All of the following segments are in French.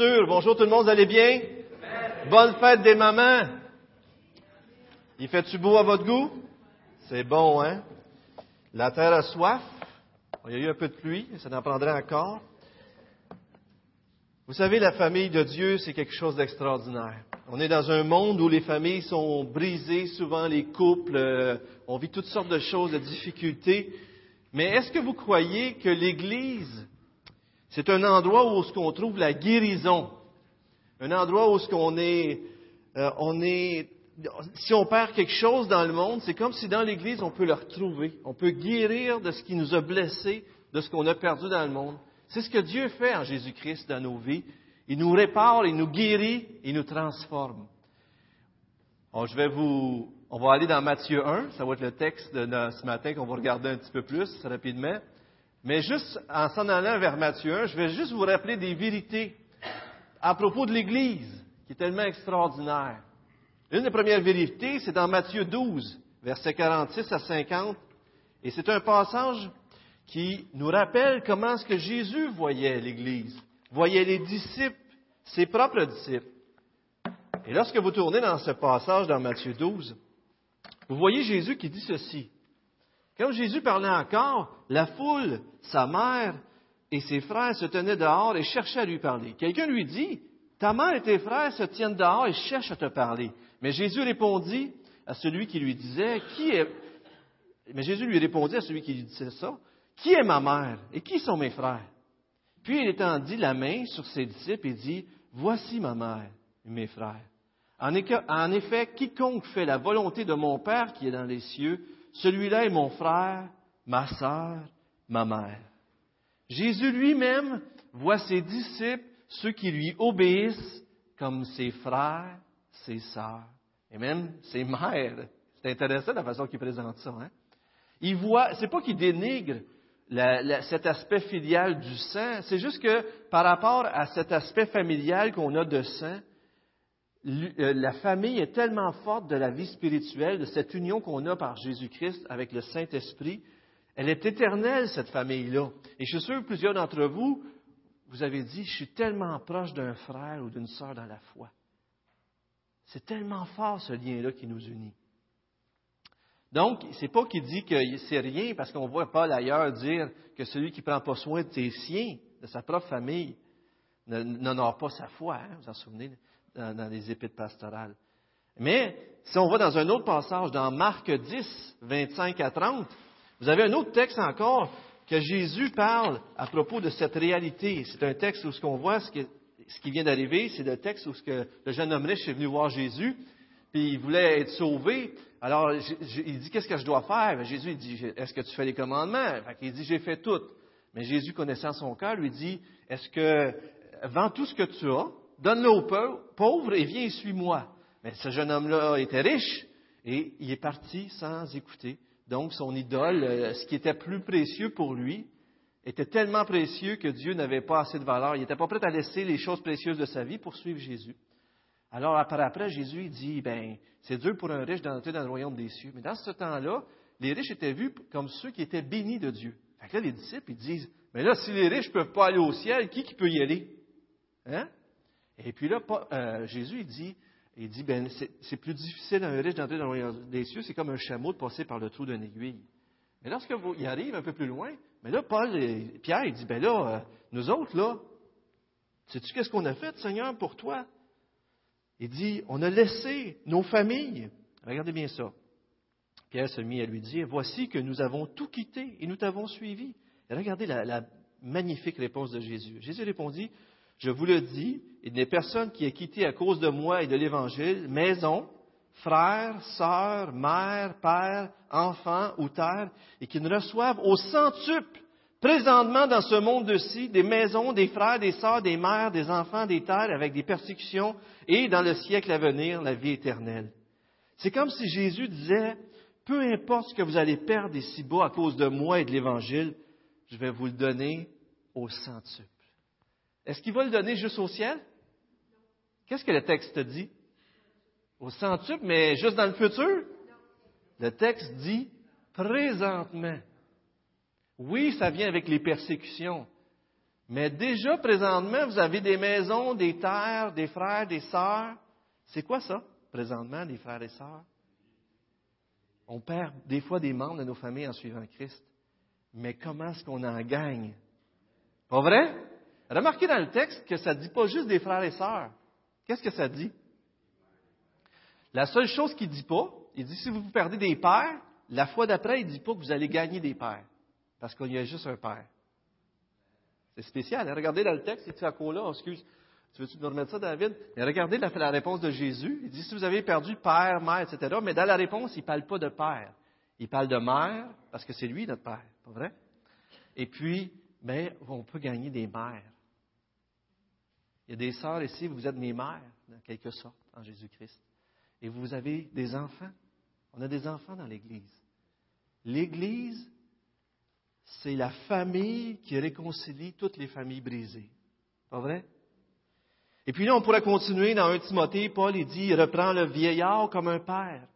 Bonjour tout le monde, vous allez bien? Bonne fête des mamans. Il fait-tu beau à votre goût? C'est bon, hein? La terre a soif. Il y a eu un peu de pluie, ça en prendrait encore. Vous savez, la famille de Dieu, c'est quelque chose d'extraordinaire. On est dans un monde où les familles sont brisées, souvent les couples, euh, on vit toutes sortes de choses, de difficultés. Mais est-ce que vous croyez que l'Église, c'est un endroit où on trouve la guérison? Un endroit où on est, euh, on est, si on perd quelque chose dans le monde, c'est comme si dans l'Église on peut le retrouver. On peut guérir de ce qui nous a blessés, de ce qu'on a perdu dans le monde. C'est ce que Dieu fait en Jésus-Christ dans nos vies. Il nous répare, il nous guérit, il nous transforme. je vais vous, on va aller dans Matthieu 1, ça va être le texte de ce matin qu'on va regarder un petit peu plus rapidement. Mais juste en s'en allant vers Matthieu 1, je vais juste vous rappeler des vérités à propos de l'Église, qui est tellement extraordinaire. Une des premières vérités, c'est dans Matthieu 12, versets 46 à 50, et c'est un passage qui nous rappelle comment est-ce que Jésus voyait l'Église, voyait les disciples, ses propres disciples. Et lorsque vous tournez dans ce passage dans Matthieu 12, vous voyez Jésus qui dit ceci. Quand Jésus parlait encore, la foule, sa mère et ses frères se tenaient dehors et cherchaient à lui parler. Quelqu'un lui dit, Ta mère et tes frères se tiennent dehors et cherchent à te parler. Mais Jésus répondit à celui qui lui disait, Qui est... Mais Jésus lui répondit à celui qui lui disait ça, Qui est ma mère et qui sont mes frères? Puis il étendit la main sur ses disciples et dit, Voici ma mère et mes frères. En effet, quiconque fait la volonté de mon Père qui est dans les cieux, celui-là est mon frère, ma sœur, ma mère. Jésus lui-même voit ses disciples, ceux qui lui obéissent, comme ses frères, ses sœurs, et même ses mères. C'est intéressant la façon qu'il présente ça. Hein? Il voit, c'est pas qu'il dénigre cet aspect filial du sang, c'est juste que par rapport à cet aspect familial qu'on a de sang, la famille est tellement forte de la vie spirituelle, de cette union qu'on a par Jésus-Christ avec le Saint-Esprit. Elle est éternelle, cette famille-là. Et je suis sûr que plusieurs d'entre vous, vous avez dit, je suis tellement proche d'un frère ou d'une sœur dans la foi. C'est tellement fort ce lien-là qui nous unit. Donc, c'est pas qu'il dit que c'est rien, parce qu'on voit Paul ailleurs dire que celui qui prend pas soin de ses siens, de sa propre famille, n'honore pas sa foi. Hein, vous en souvenez? Dans, les épîtres pastorales. Mais si on va dans un autre passage, dans Marc 10, 25 à 30, vous avez un autre texte encore que Jésus parle à propos de cette réalité. C'est un texte où ce qu'on voit, ce qui, vient d'arriver, c'est le texte où ce que le jeune homme riche est venu voir Jésus, puis il voulait être sauvé. Alors, il dit, qu'est-ce que je dois faire? Jésus, il dit, est-ce que tu fais les commandements? il dit, j'ai fait tout. Mais Jésus, connaissant son cœur, lui dit, est-ce que, vends tout ce que tu as, donne-le aux pauvres et viens suis-moi. Mais ce jeune homme-là était riche et il est parti sans écouter. Donc son idole, euh, ce qui était plus précieux pour lui, était tellement précieux que Dieu n'avait pas assez de valeur. Il n'était pas prêt à laisser les choses précieuses de sa vie pour suivre Jésus. Alors après, après Jésus dit, ben, c'est dur pour un riche d'entrer dans le royaume des cieux. Mais dans ce temps-là, les riches étaient vus comme ceux qui étaient bénis de Dieu. Fait que là, les disciples, ils disent, mais là, si les riches ne peuvent pas aller au ciel, qui, qui peut y aller? Hein? Et puis là, euh, Jésus, il dit, il dit ben, c'est plus difficile à un riche d'entrer dans le royaume des cieux, c'est comme un chameau de passer par le trou d'une aiguille. Mais lorsque arrive un peu plus loin, mais là, Paul et Pierre, il dit, ben là, euh, nous autres, là, sais-tu qu'est-ce qu'on a fait, Seigneur, pour toi? Il dit, on a laissé nos familles. Regardez bien ça. Pierre se mit à lui dire, voici que nous avons tout quitté et nous t'avons suivi. Et regardez la, la magnifique réponse de Jésus. Jésus répondit, je vous le dis, il n'est personne qui ait quitté à cause de moi et de l'Évangile maison, frère, sœur, mère, père, enfant ou terre, et qui ne reçoive au centuple, présentement dans ce monde-ci, des maisons, des frères, des sœurs, des mères, des enfants, des terres, avec des persécutions, et dans le siècle à venir, la vie éternelle. C'est comme si Jésus disait, peu importe ce que vous allez perdre ici-bas à cause de moi et de l'Évangile, je vais vous le donner au centuple. Est-ce qu'il va le donner juste au ciel? Qu'est-ce que le texte dit? Au centuple, mais juste dans le futur? Le texte dit présentement. Oui, ça vient avec les persécutions, Mais déjà, présentement, vous avez des maisons, des terres, des frères, des sœurs. C'est quoi ça, présentement, des frères et sœurs? On perd des fois des membres de nos familles en suivant Christ. Mais comment est-ce qu'on en gagne? Pas vrai? Remarquez dans le texte que ça ne dit pas juste des frères et sœurs. Qu'est-ce que ça dit? La seule chose qu'il ne dit pas, il dit si vous perdez des pères, la fois d'après, il ne dit pas que vous allez gagner des pères. Parce qu'il y a juste un père. C'est spécial. Regardez dans le texte, c'est à là, oh, excuse. Tu veux-tu nous remettre ça, David? Mais regardez la, réponse de Jésus. Il dit, si vous avez perdu père, mère, etc. Mais dans la réponse, il ne parle pas de père. Il parle de mère, parce que c'est lui notre père. Pas vrai? Et puis, mais on peut gagner des mères. Il y a des sœurs ici, vous êtes mes mères, en quelque sorte, en Jésus-Christ. Et vous avez des enfants. On a des enfants dans l'Église. L'Église, c'est la famille qui réconcilie toutes les familles brisées. Pas vrai? Et puis là, on pourrait continuer dans 1 Timothée, Paul il dit, reprend le vieillard comme un père,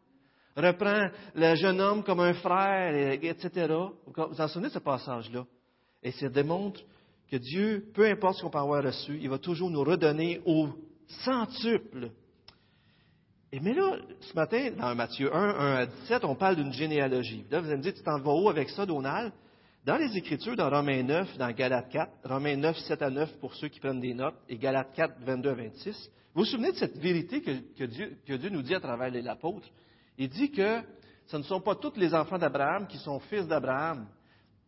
reprend le jeune homme comme un frère, etc. Vous vous en souvenez de ce passage-là? Et ça démontre que Dieu, peu importe ce qu'on peut avoir reçu, il va toujours nous redonner au centuple. Et mais là, ce matin, dans Matthieu 1, 1 à 17, on parle d'une généalogie. Là, vous allez me dire, tu t'en vas où avec ça, Donald? Dans les Écritures, dans Romains 9, dans Galates 4, Romains 9, 7 à 9 pour ceux qui prennent des notes, et Galates 4, 22 à 26, vous vous souvenez de cette vérité que, Dieu, que Dieu, nous dit à travers les apôtres? Il dit que ce ne sont pas tous les enfants d'Abraham qui sont fils d'Abraham.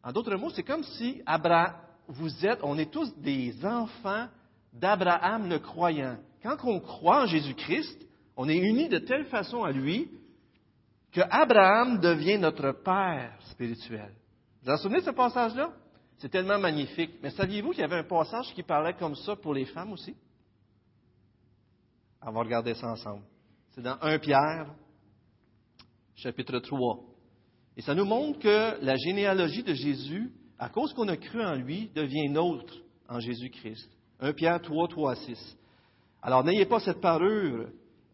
En d'autres mots, c'est comme si Abraham, vous êtes, on est tous des enfants d'Abraham le croyant. Quand on croit en Jésus-Christ, on est unis de telle façon à lui que Abraham devient notre père spirituel. Vous vous souvenez de ce passage-là? C'est tellement magnifique. Mais saviez-vous qu'il y avait un passage qui parlait comme ça pour les femmes aussi? On va regarder ça ensemble. C'est dans 1 Pierre, chapitre 3. Et ça nous montre que la généalogie de Jésus, à cause qu'on a cru en lui, devient nôtre en Jésus-Christ. 1 Pierre 3, 3 à 6. Alors n'ayez pas cette parure,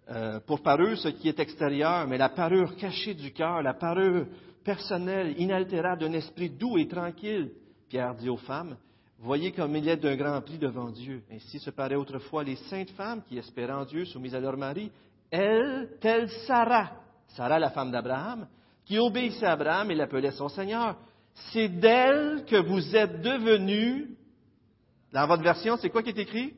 euh, pour parure ce qui est extérieur, mais la parure cachée du cœur, la parure personnel, inaltérable, d'un esprit doux et tranquille. Pierre dit aux femmes, Voyez comme il est d'un grand prix devant Dieu. Ainsi se paraît autrefois les saintes femmes qui espéraient en Dieu, soumises à leur mari, elles, telles Sarah, Sarah la femme d'Abraham, qui obéissait à Abraham et l'appelait son Seigneur. C'est d'elle que vous êtes devenus, dans votre version, c'est quoi qui est écrit?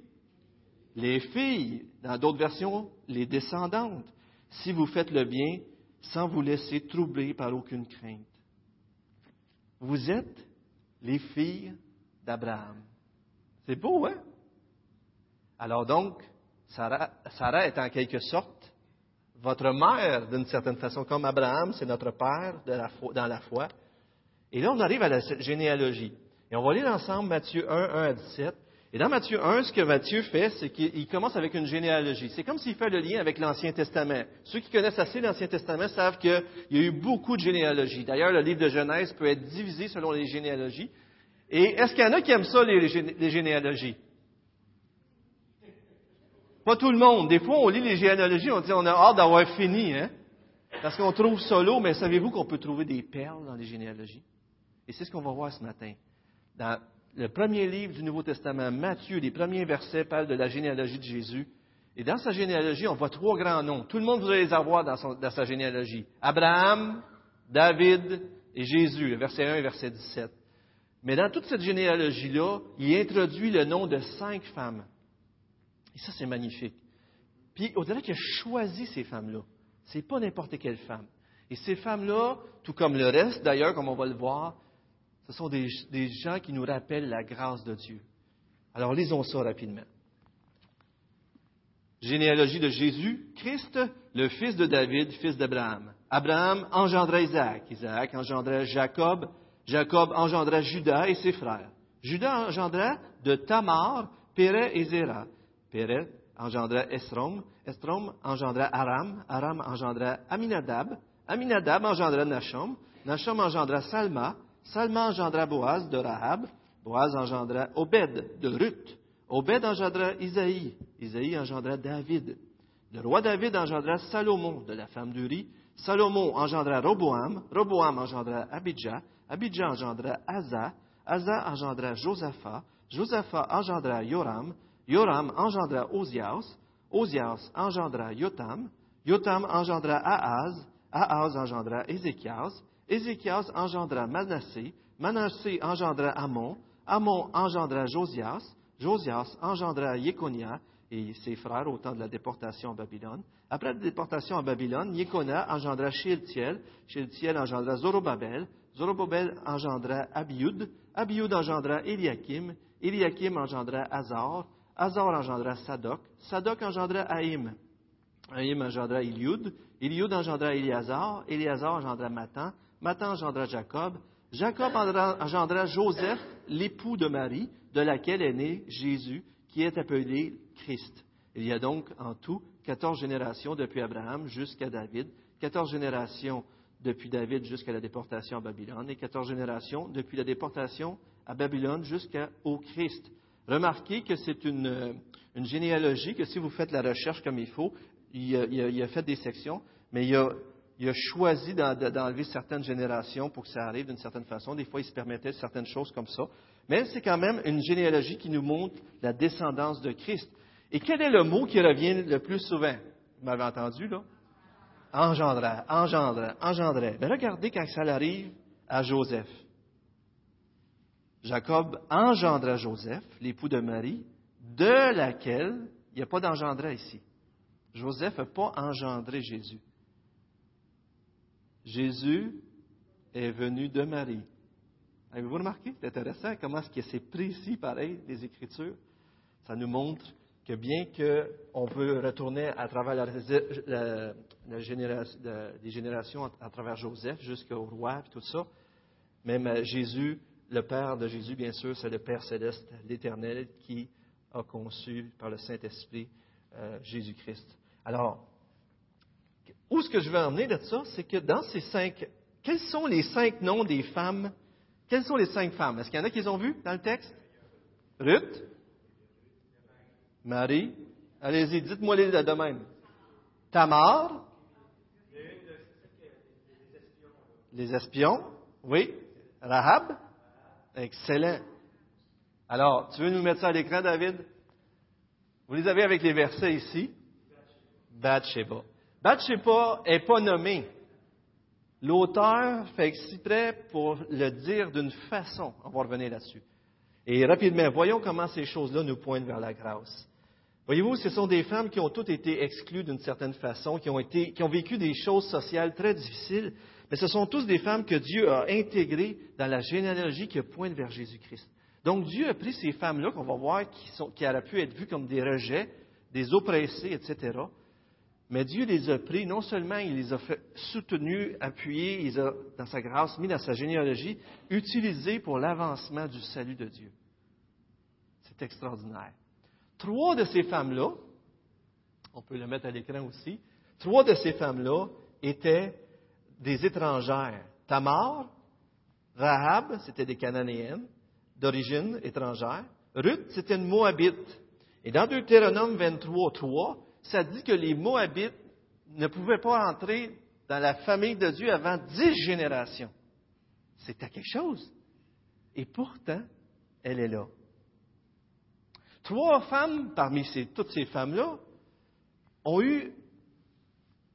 Les filles, dans d'autres versions, les descendantes. Si vous faites le bien, sans vous laisser troubler par aucune crainte. Vous êtes les filles d'Abraham. C'est beau, hein? Alors donc, Sarah, Sarah, est en quelque sorte votre mère, d'une certaine façon, comme Abraham, c'est notre père dans la foi. Et là, on arrive à la généalogie. Et on va lire ensemble Matthieu 1, 1 à 17. Et dans Matthieu 1, ce que Matthieu fait, c'est qu'il commence avec une généalogie. C'est comme s'il fait le lien avec l'Ancien Testament. Ceux qui connaissent assez l'Ancien Testament savent qu'il y a eu beaucoup de généalogies. D'ailleurs, le livre de Genèse peut être divisé selon les généalogies. Et est-ce qu'il y en a qui aiment ça, les, généalogies? Pas tout le monde. Des fois, on lit les généalogies, on dit on a hâte d'avoir fini, hein? Parce qu'on trouve solo, mais savez-vous qu'on peut trouver des perles dans les généalogies? Et c'est ce qu'on va voir ce matin. Dans le premier livre du Nouveau Testament, Matthieu, les premiers versets parlent de la généalogie de Jésus. Et dans sa généalogie, on voit trois grands noms. Tout le monde voudrait les avoir dans, sa généalogie. Abraham, David et Jésus, verset 1 et verset 17. Mais dans toute cette généalogie-là, il introduit le nom de cinq femmes. Et ça, c'est magnifique. Puis, on dirait qu'il a choisi ces femmes-là. Ce n'est pas n'importe quelle femme. Et ces femmes-là, tout comme le reste, d'ailleurs, comme on va le voir, ce sont des, gens qui nous rappellent la grâce de Dieu. Alors lisons ça rapidement. Généalogie de Jésus, Christ, le fils de David, fils d'Abraham. Abraham engendra Isaac, Isaac engendra Jacob, Jacob engendra Judas et ses frères. Judas engendra de Tamar, Pérez et Zéra. Pérez engendra Esrom, Esrom engendra Aram, Aram engendra Aminadab, Aminadab engendra Nachom, Nachom engendra Salma, Salma engendra Boaz de Rahab, Boaz engendra Obed de Ruth, Obed engendra Isaïe, Isaïe engendra David. Le roi David engendra Salomon de la femme d'Uri, Salomon engendra Roboam, Roboam engendra Abidja, Abidja engendra Asa, Asa engendra Josaphat, Josaphat engendra Yoram, Yoram engendra Ozias, Ozias engendra Yotam, Yotam engendra Ahaz, Ahaz engendra Ézéchias, Ézéchias engendra Manassé, Manassé engendra Amon, Amon engendra Josias, Josias engendra Yekonia et ses frères au temps de la déportation en Babylone. Après la déportation en Babylone, Yekonia engendra Shealtiel, Shealtiel engendra Zorobabel, Zorobabel engendra Abiud, Abiud engendra Eliakim, Eliakim engendra Azar, Azar engendra Sadok, Sadok engendra Haïm, Haïm engendra Iliud, Iliud engendra Eliazar, Eliazar engendra Matan, Matan engendra Jacob, Jacob engendra Joseph, l'époux de Marie, de laquelle est né Jésus, qui est appelé Christ. Il y a donc en tout 14 générations depuis Abraham jusqu'à David, 14 générations depuis David jusqu'à la déportation à Babylone et 14 générations depuis la déportation à Babylone jusqu'au Christ. Remarquez que c'est une, généalogie que si vous faites la recherche comme il faut, il a, fait des sections, mais il a, il a choisi d'enlever certaines générations pour que ça arrive d'une certaine façon. Des fois, il se permettait certaines choses comme ça. Mais c'est quand même une généalogie qui nous montre la descendance de Christ. Et quel est le mot qui revient le plus souvent? Vous m'avez entendu, là? Engendra, engendra, engendrait. Mais regardez quand ça arrive à Joseph. Jacob engendra Joseph, l'époux de Marie, de laquelle il n'y a pas d'engendra ici. Joseph n'a pas engendré Jésus. Jésus est venu de Marie. Avez-vous remarqué? C'est intéressant comment est-ce que c'est précis, pareil, les Écritures. Ça nous montre que bien qu'on peut retourner à travers la, générations à, travers Joseph jusqu'au roi et tout ça, même euh, Jésus, le Père de Jésus, bien sûr, c'est le Père céleste, l'Éternel, qui a conçu par le Saint-Esprit euh, Jésus-Christ. Alors, où ce que je veux emmener de ça, c'est que dans ces cinq, quels sont les cinq noms des femmes? Quelles sont les cinq femmes? Est-ce qu'il y en a qui les ont vues dans le texte? Ruth, Marie, allez-y, dites-moi-les de même. Tamar, les espions, oui. Rahab, excellent. Alors, tu veux nous mettre ça à l'écran, David? Vous les avez avec les versets ici? Bathsheba. Bathsheba n'est pas nommée. L'auteur fait exprès pour le dire d'une façon. On va revenir là-dessus. Et rapidement, voyons comment ces choses-là nous pointent vers la grâce. Voyez-vous, ce sont des femmes qui ont toutes été exclues d'une certaine façon, qui ont, été, vécu des choses sociales très difficiles, mais ce sont tous des femmes que Dieu a intégrées dans la généalogie qui pointe vers Jésus-Christ. Donc Dieu a pris ces femmes-là qu'on va voir qui, qui auraient pu être vues comme des rejets, des oppressés, etc., mais Dieu les a pris, non seulement il les a soutenus, appuyés, il les a, dans sa grâce, mis dans sa généalogie, utilisés pour l'avancement du salut de Dieu. C'est extraordinaire. Trois de ces femmes-là, on peut le mettre à l'écran aussi, trois de ces femmes-là étaient des étrangères. Tamar, Rahab, c'était des Cananéennes d'origine étrangère. Ruth, c'était une Moabite. Et dans Deutéronome 23, 3, ça dit que les Moabites ne pouvaient pas entrer dans la famille de Dieu avant dix générations. C'était quelque chose. Et pourtant, elle est là. Trois femmes parmi toutes ces femmes-là ont eu,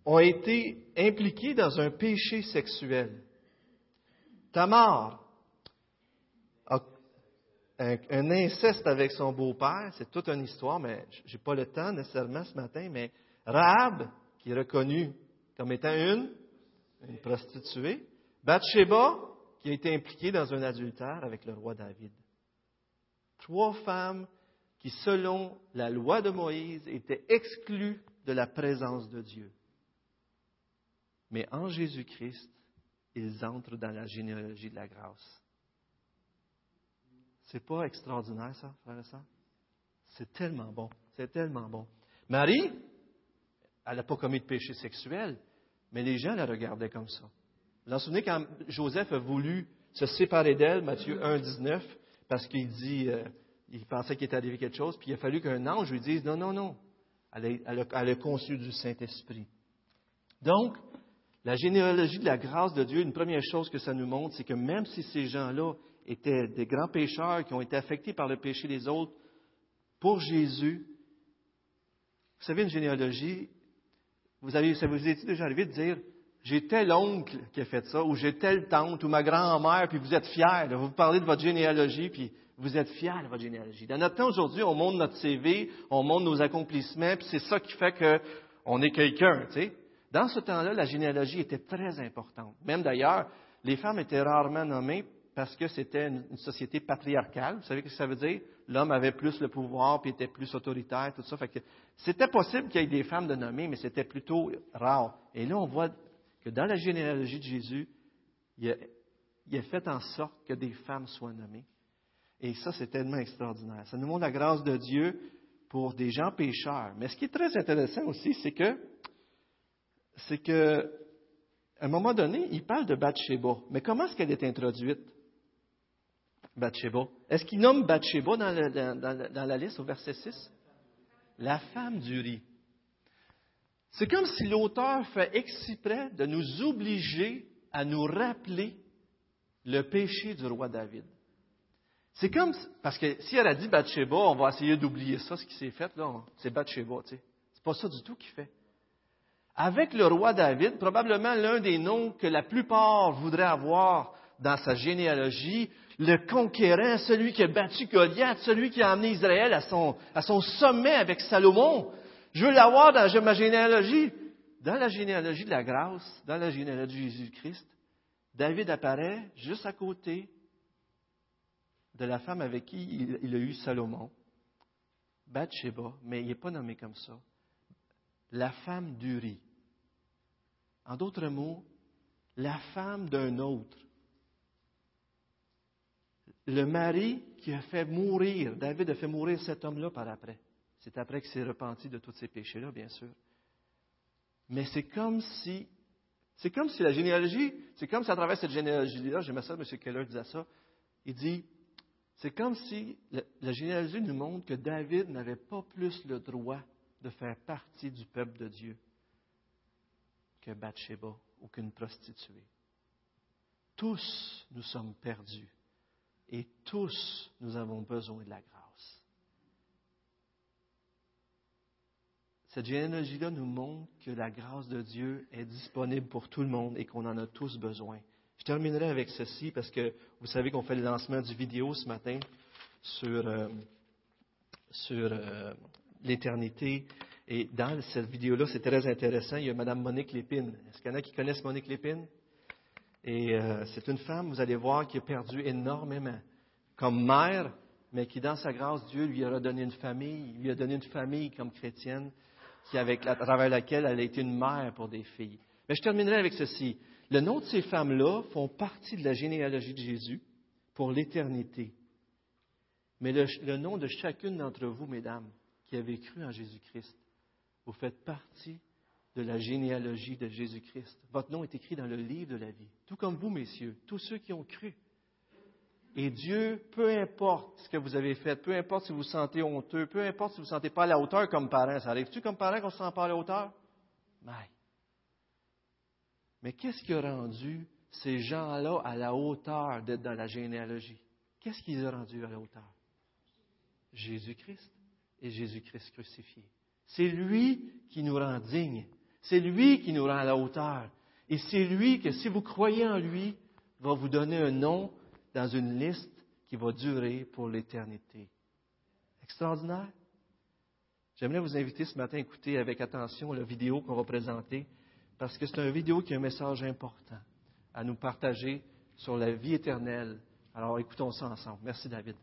ont été impliquées dans un péché sexuel. Tamar un, inceste avec son beau-père, c'est toute une histoire, mais je n'ai pas le temps nécessairement ce matin, mais Rahab, qui est reconnue comme étant une, une prostituée, Bathsheba, qui a été impliquée dans un adultère avec le roi David. Trois femmes qui, selon la loi de Moïse, étaient exclues de la présence de Dieu. Mais en Jésus-Christ, ils entrent dans la généalogie de la grâce. C'est pas extraordinaire, ça, frère et soeur? C'est tellement bon. C'est tellement bon. Marie, elle n'a pas commis de péché sexuel, mais les gens la regardaient comme ça. Vous vous souvenez quand Joseph a voulu se séparer d'elle, Matthieu 1, 19, parce qu'il dit, euh, il pensait qu'il était arrivé quelque chose, puis il a fallu qu'un ange lui dise, non, non, non, elle a, conçu du Saint-Esprit. Donc, la généalogie de la grâce de Dieu, une première chose que ça nous montre, c'est que même si ces gens-là étaient des grands pécheurs qui ont été affectés par le péché des autres pour Jésus. Vous savez, une généalogie, vous avez, ça vous est déjà arrivé de dire, j'ai tel oncle qui a fait ça, ou j'ai telle tante, ou ma grand-mère, puis vous êtes fiers. Vous parlez de votre généalogie, puis vous êtes fiers de votre généalogie. Dans notre temps aujourd'hui, on montre notre CV, on montre nos accomplissements, puis c'est ça qui fait qu'on est quelqu'un. Dans ce temps-là, la généalogie était très importante. Même d'ailleurs, les femmes étaient rarement nommées parce que c'était une, société patriarcale. Vous savez ce que ça veut dire? L'homme avait plus le pouvoir, puis était plus autoritaire, tout ça. c'était possible qu'il y ait des femmes de nommer, mais c'était plutôt rare. Et là, on voit que dans la généalogie de Jésus, il a, fait en sorte que des femmes soient nommées. Et ça, c'est tellement extraordinaire. Ça nous montre la grâce de Dieu pour des gens pécheurs. Mais ce qui est très intéressant aussi, c'est que c'est que, à un moment donné, il parle de Bathsheba. Mais comment est-ce qu'elle est introduite, Bathsheba? Est-ce qu'il nomme Bathsheba dans, la liste au verset 6? La femme du riz. C'est comme si l'auteur fait exprès de nous obliger à nous rappeler le péché du roi David. C'est comme, parce que si elle a dit Bathsheba, on va essayer d'oublier ça, ce qui s'est fait, là, c'est Bathsheba, tu sais. C'est pas ça du tout qu'il fait avec le roi David, probablement l'un des noms que la plupart voudraient avoir dans sa généalogie, le conquérant, celui qui a battu Goliath, celui qui a amené Israël à son, à son sommet avec Salomon. Je veux l'avoir dans ma généalogie. Dans la généalogie de la grâce, dans la généalogie de Jésus-Christ, David apparaît juste à côté de la femme avec qui il, a eu Salomon, Bathsheba, mais il n'est pas nommé comme ça. La femme d'Uri. En d'autres mots, la femme d'un autre. Le mari qui a fait mourir, David a fait mourir cet homme-là par après. C'est après qu'il s'est repenti de tous ses péchés-là, bien sûr. Mais c'est comme si, c'est comme si la généalogie, c'est comme si à travers cette généalogie-là, j'aimais ça, M. Keller disait ça, il dit, c'est comme si la généalogie nous montre que David n'avait pas plus le droit de faire partie du peuple de Dieu que Bathsheba ou qu'une prostituée. Tous nous sommes perdus et tous nous avons besoin de la grâce. Cette généalogie-là nous montre que la grâce de Dieu est disponible pour tout le monde et qu'on en a tous besoin. Je terminerai avec ceci parce que vous savez qu'on fait le lancement du vidéo ce matin sur, euh, sur euh, l'éternité et dans cette vidéo-là, c'est très intéressant. Il y a Mme Monique Lépine. Est-ce qu'il y en a qui connaissent Monique Lépine? Et euh, c'est une femme, vous allez voir, qui a perdu énormément comme mère, mais qui, dans sa grâce, Dieu lui a donné une famille, lui a donné une famille comme chrétienne, qui avec à travers laquelle elle a été une mère pour des filles. Mais je terminerai avec ceci. Le nom de ces femmes-là font partie de la généalogie de Jésus pour l'éternité. Mais le, le nom de chacune d'entre vous, mesdames, qui avez cru en Jésus-Christ, vous faites partie de la généalogie de Jésus-Christ. Votre nom est écrit dans le livre de la vie, tout comme vous, messieurs, tous ceux qui ont cru. Et Dieu, peu importe ce que vous avez fait, peu importe si vous vous sentez honteux, peu importe si vous ne vous sentez pas à la hauteur comme parent, ça arrive-tu comme parent qu'on ne se sent pas à la hauteur? Mais qu'est-ce qui a rendu ces gens-là à la hauteur d'être dans la généalogie? Qu'est-ce qui les a rendus à la hauteur? Jésus-Christ et Jésus-Christ crucifié. C'est lui qui nous rend dignes. C'est lui qui nous rend à la hauteur. Et c'est lui que, si vous croyez en lui, va vous donner un nom dans une liste qui va durer pour l'éternité. Extraordinaire. J'aimerais vous inviter ce matin à écouter avec attention la vidéo qu'on va présenter, parce que c'est une vidéo qui a un message important à nous partager sur la vie éternelle. Alors écoutons ça ensemble. Merci David.